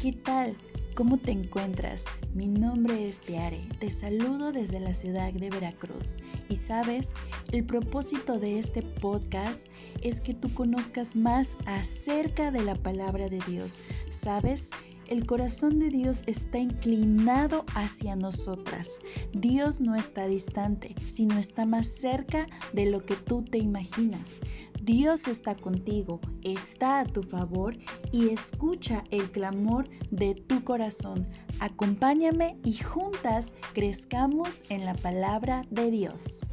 ¿Qué tal? ¿Cómo te encuentras? Mi nombre es Tiare, te saludo desde la ciudad de Veracruz y sabes, el propósito de este podcast es que tú conozcas más acerca de la palabra de Dios. ¿Sabes? El corazón de Dios está inclinado hacia nosotras. Dios no está distante, sino está más cerca de lo que tú te imaginas. Dios está contigo, está a tu favor y escucha el clamor de tu corazón. Acompáñame y juntas crezcamos en la palabra de Dios.